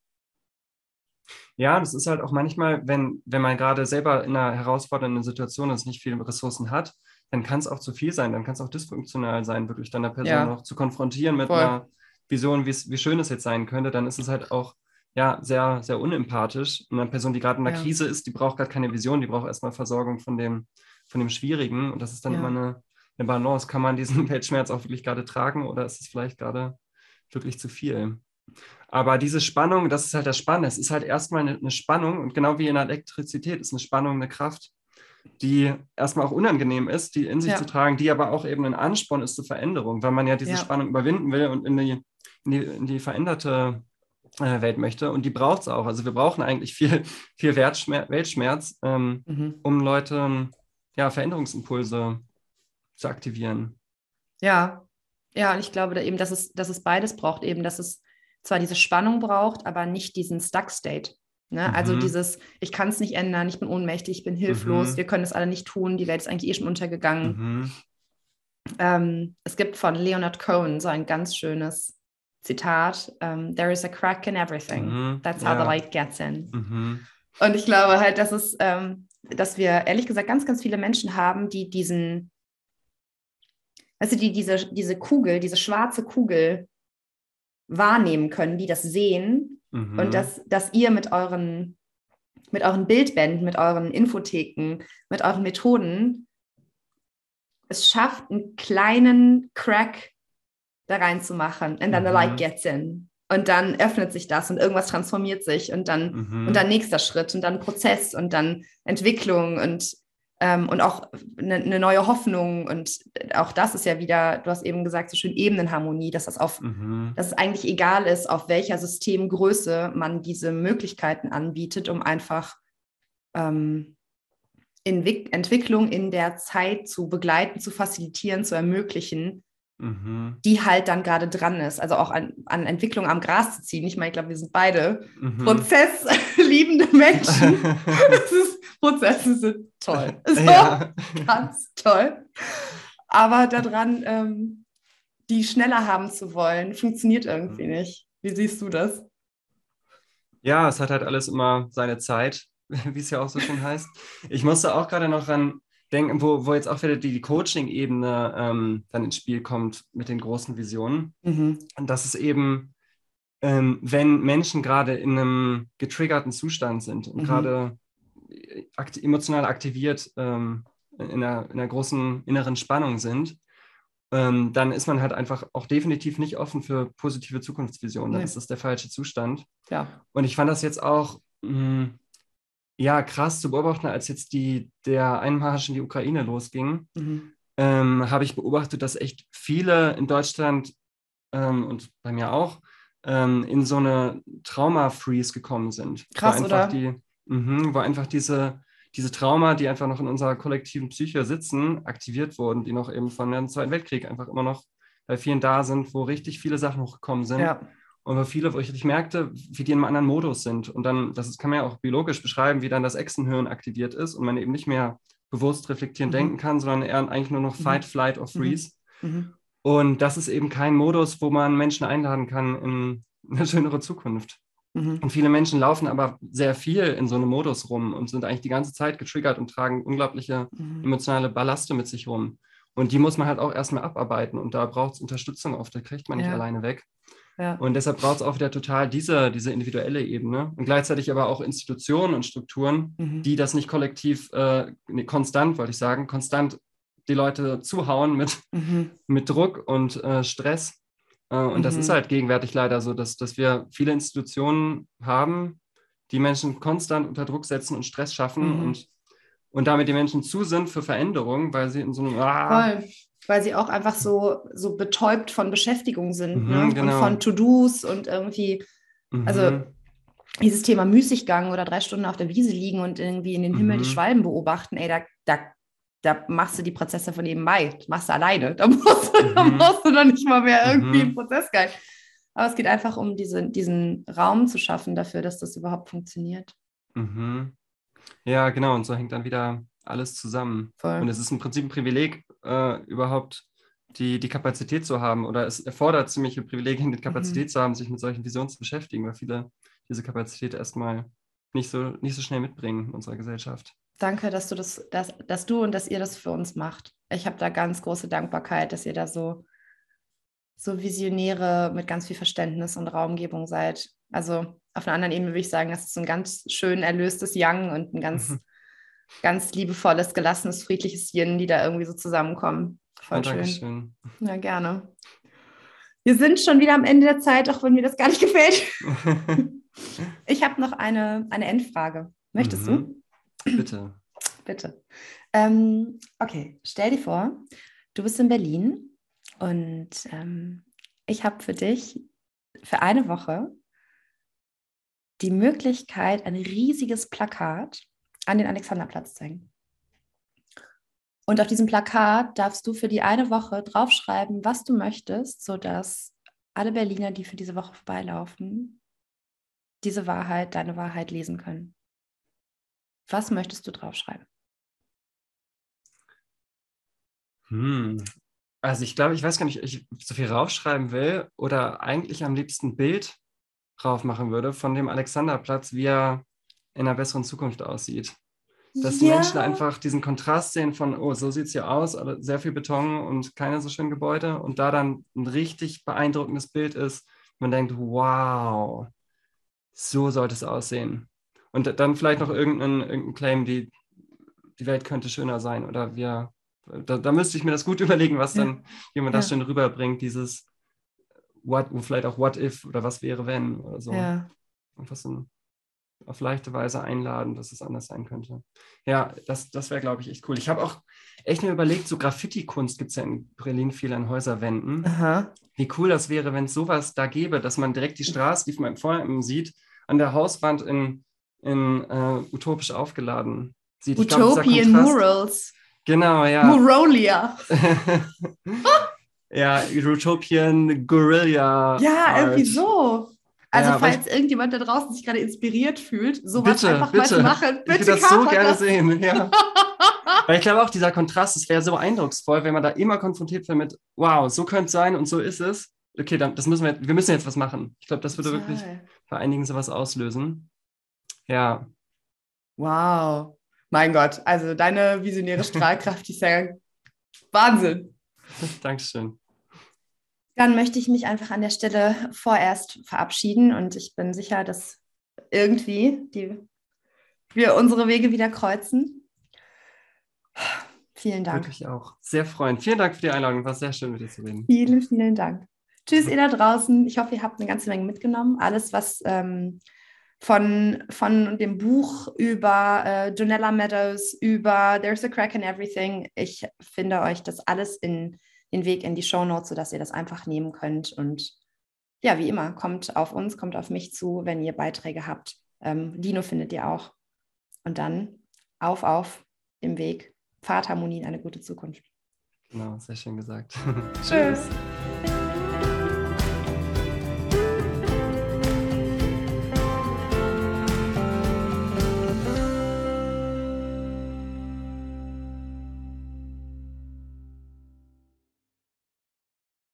Ja, das ist halt auch manchmal, wenn, wenn man gerade selber in einer herausfordernden Situation ist, nicht viele Ressourcen hat, dann kann es auch zu viel sein, dann kann es auch dysfunktional sein, wirklich dann der Person Ja. noch zu konfrontieren mit Voll. einer Vision, wie schön es jetzt sein könnte, dann ist es halt auch ja, sehr, sehr unempathisch. Und eine Person, die gerade in der Ja. Krise ist, die braucht gerade keine Vision, die braucht erstmal Versorgung von dem, von dem Schwierigen. Und das ist dann Ja. immer eine, eine Balance. Kann man diesen Weltschmerz auch wirklich gerade tragen oder ist es vielleicht gerade wirklich zu viel? Aber diese Spannung, das ist halt das Spannende. Es ist halt erstmal eine, eine Spannung und genau wie in der Elektrizität ist eine Spannung eine Kraft, die erstmal auch unangenehm ist, die in sich Ja. zu tragen, die aber auch eben ein Ansporn ist zur Veränderung, weil man ja diese Ja. Spannung überwinden will und in die, in die, in die veränderte Welt möchte. Und die braucht es auch. Also wir brauchen eigentlich viel, viel Wertschmer Weltschmerz, ähm, Mhm. um Leute ja, Veränderungsimpulse zu aktivieren. Ja, ja, und ich glaube da eben, dass es, dass es beides braucht, eben, dass es zwar diese Spannung braucht, aber nicht diesen Stuck-State. Ne? Also Mhm. dieses, ich kann es nicht ändern, ich bin ohnmächtig, ich bin hilflos, Mhm. wir können es alle nicht tun, die Welt ist eigentlich eh schon untergegangen. Mhm. Ähm, es gibt von Leonard Cohen so ein ganz schönes Zitat: ähm, There is a crack in everything. Mhm. That's how Ja. the light gets in. Mhm. Und ich glaube halt, dass es, ähm, dass wir ehrlich gesagt ganz, ganz viele Menschen haben, die diesen, du, die diese, diese Kugel, diese schwarze Kugel wahrnehmen können, die das sehen Mhm. und dass, dass ihr mit euren, mit euren Bildbänden, mit euren Infotheken, mit euren Methoden es schafft, einen kleinen Crack da reinzumachen and then the Mhm. light gets in. Und dann öffnet sich das und irgendwas transformiert sich und dann Mhm. und dann nächster Schritt und dann Prozess und dann Entwicklung und, ähm, und auch eine, eine neue Hoffnung. Und auch das ist ja wieder, du hast eben gesagt, so schön Ebenenharmonie, dass das auf, Mhm. dass es eigentlich egal ist, auf welcher Systemgröße man diese Möglichkeiten anbietet, um einfach ähm, Entwick Entwicklung in der Zeit zu begleiten, zu facilitieren, zu ermöglichen, Mhm. die halt dann gerade dran ist. Also auch an, an Entwicklung am Gras zu ziehen. Ich meine, ich glaube, wir sind beide Mhm. prozessliebende Menschen. Ist, Prozesse sind toll. So, ja. ganz toll. Aber daran, ähm, die schneller haben zu wollen, funktioniert irgendwie Mhm. nicht. Wie siehst du das? ja, es hat halt alles immer seine Zeit, wie es ja auch so schön heißt. Ich musste auch gerade noch ran denken, wo, wo jetzt auch wieder die, die Coaching-Ebene ähm, dann ins Spiel kommt mit den großen Visionen. Und das ist eben, ähm, wenn Menschen gerade in einem getriggerten Zustand sind und Mhm. gerade akt emotional aktiviert ähm, in, einer, in einer großen inneren Spannung sind, ähm, dann ist man halt einfach auch definitiv nicht offen für positive Zukunftsvisionen. Dann Nee. ist das der falsche Zustand. Ja. Und ich fand das jetzt auch mh, ja krass zu beobachten, als jetzt die, der Einmarsch in die Ukraine losging Mhm. ähm, habe ich beobachtet, dass echt viele in Deutschland ähm, und bei mir auch ähm, in so eine Trauma-Freeze gekommen sind. Krass, wo einfach oder? Die, mhm, wo einfach diese, diese Trauma, die einfach noch in unserer kollektiven Psyche sitzen, aktiviert wurden, die noch eben von dem Zweiten Weltkrieg einfach immer noch bei vielen da sind, wo richtig viele Sachen hochgekommen sind. Ja. Und wo viele, wo ich richtig merkte, wie die in einem anderen Modus sind. Und dann, das kann man ja auch biologisch beschreiben, wie dann das Echsenhirn aktiviert ist und man eben nicht mehr bewusst reflektierend Mhm. denken kann, sondern eher eigentlich nur noch Mhm. Fight, Flight or Freeze. Mhm. Und das ist eben kein Modus, wo man Menschen einladen kann in eine schönere Zukunft. Mhm. Und viele Menschen laufen aber sehr viel in so einem Modus rum und sind eigentlich die ganze Zeit getriggert und tragen unglaubliche Mhm. emotionale Ballaste mit sich rum. Und die muss man halt auch erstmal abarbeiten. Und da braucht es Unterstützung oft, da kriegt man nicht Ja. alleine weg. Ja. Und deshalb braucht es auch wieder total diese, diese individuelle Ebene und gleichzeitig aber auch Institutionen und Strukturen, Mhm. die das nicht kollektiv, äh, nee, konstant, wollte ich sagen, konstant die Leute zuhauen mit, Mhm. mit Druck und äh, Stress. Äh, und das Mhm. ist halt gegenwärtig leider so, dass, dass wir viele Institutionen haben, die Menschen konstant unter Druck setzen und Stress schaffen Mhm. und, und damit die Menschen zu sind für Veränderung, weil sie in so einem ah. Weil sie auch einfach so, so betäubt von Beschäftigung sind Mhm, ne? genau. und von To-Dos und irgendwie also mhm, dieses Thema Müßiggang oder drei Stunden auf der Wiese liegen und irgendwie in den Himmel die Mhm. Schwalben beobachten, ey, da, da, da machst du die Prozesse von nebenbei. Das machst du alleine. Da musst, du- da Mhm. brauchst du noch nicht mal mehr irgendwie Mhm. einen Prozessguide. Aber es geht einfach um diese, diesen Raum zu schaffen dafür, dass das überhaupt funktioniert. Mhm. Ja, genau. Und so hängt dann wieder alles zusammen. Voll. Und es ist im Prinzip ein Privileg, äh, überhaupt die, die Kapazität zu haben. Oder es erfordert ziemliche Privilegien, die Kapazität Mhm. zu haben, sich mit solchen Visionen zu beschäftigen, weil viele diese Kapazität erstmal nicht so, nicht so schnell mitbringen in unserer Gesellschaft. Danke, dass du das, dass, dass du und dass ihr das für uns macht. ich habe da ganz große Dankbarkeit, dass ihr da so, so Visionäre mit ganz viel Verständnis und Raumgebung seid. Also auf einer anderen Ebene würde ich sagen, das ist ein ganz schön erlöstes Young und ein ganz, mhm. ganz liebevolles, gelassenes, friedliches Yin, die da irgendwie so zusammenkommen. Voll ja, schön. Dankeschön. Ja, gerne. Wir sind schon wieder am Ende der Zeit, auch wenn mir das gar nicht gefällt. ich habe noch eine, eine Endfrage. Möchtest mhm. du? Bitte. Bitte. Ähm, okay, stell dir vor, du bist in Berlin und ähm, ich habe für dich für eine Woche die Möglichkeit, ein riesiges Plakat an den Alexanderplatz zu hängen. Und auf diesem Plakat darfst du für die eine Woche draufschreiben, was du möchtest, sodass alle Berliner, die für diese Woche vorbeilaufen, diese Wahrheit, deine Wahrheit lesen können. Was möchtest du draufschreiben? Hm. Also ich glaube, ich weiß gar nicht, ob ich so viel raufschreiben will oder eigentlich am liebsten ein Bild drauf machen würde von dem Alexanderplatz, wie er in einer besseren Zukunft aussieht. Dass ja. die Menschen einfach diesen Kontrast sehen von, oh, so sieht es hier aus, aber sehr viel Beton und keine so schönen Gebäude. Und da dann ein richtig beeindruckendes Bild ist, man denkt, wow, so sollte es aussehen. Und dann vielleicht noch irgendein, irgendein Claim, die, die Welt könnte schöner sein. Oder wir, da, da müsste ich mir das gut überlegen, was dann jemand ja. das schön rüberbringt, dieses What, vielleicht auch What if oder was wäre, wenn oder so. Ja. Was so auf leichte Weise einladen, dass es anders sein könnte. Ja, das, das wäre, glaube ich, echt cool. Ich habe auch echt mir überlegt, so Graffiti-Kunst gibt es ja in Berlin viel an Häuserwänden. Aha. Wie cool das wäre, wenn es sowas da gäbe, dass man direkt die Straße, die man vorher sieht, an der Hauswand in, in uh, utopisch aufgeladen sieht. Utopian glaub, Murals. Genau, ja. Murolia. ja, Utopian Guerilla. Ja, Art. irgendwie so. Also ja, falls ich, irgendjemand da draußen sich gerade inspiriert fühlt, sowas bitte, einfach bitte. mal zu machen, bitte. Ich würde das so gerne das. sehen, ja. Weil ich glaube auch, dieser Kontrast, es wäre so eindrucksvoll, wenn man da immer konfrontiert wird mit, wow, so könnte es sein und so ist es. Okay, dann, das müssen wir, wir müssen jetzt was machen. Ich glaube, das würde Total. wirklich bei einigen sowas auslösen. Ja. Wow. Mein Gott, also deine visionäre Strahlkraft ist ja Wahnsinn. Dankeschön. Dann möchte ich mich einfach an der Stelle vorerst verabschieden und ich bin sicher, dass irgendwie die, wir unsere Wege wieder kreuzen. Vielen Dank. Wirklich auch. Sehr freuen. Vielen Dank für die Einladung. War sehr schön, mit dir zu reden. Vielen, vielen Dank. Tschüss, ihr da draußen. Ich hoffe, ihr habt eine ganze Menge mitgenommen. Alles, was ähm, von, von dem Buch über äh, Donella Meadows, über There's a Crack in Everything. Ich finde euch das alles in den Weg in die Show Notes, sodass ihr das einfach nehmen könnt. Und ja, wie immer, kommt auf uns, kommt auf mich zu, wenn ihr Beiträge habt. Ähm, Dino findet ihr auch. Und dann auf, auf im Weg. Fahrtharmonie in eine gute Zukunft. Genau, sehr schön gesagt. Tschüss.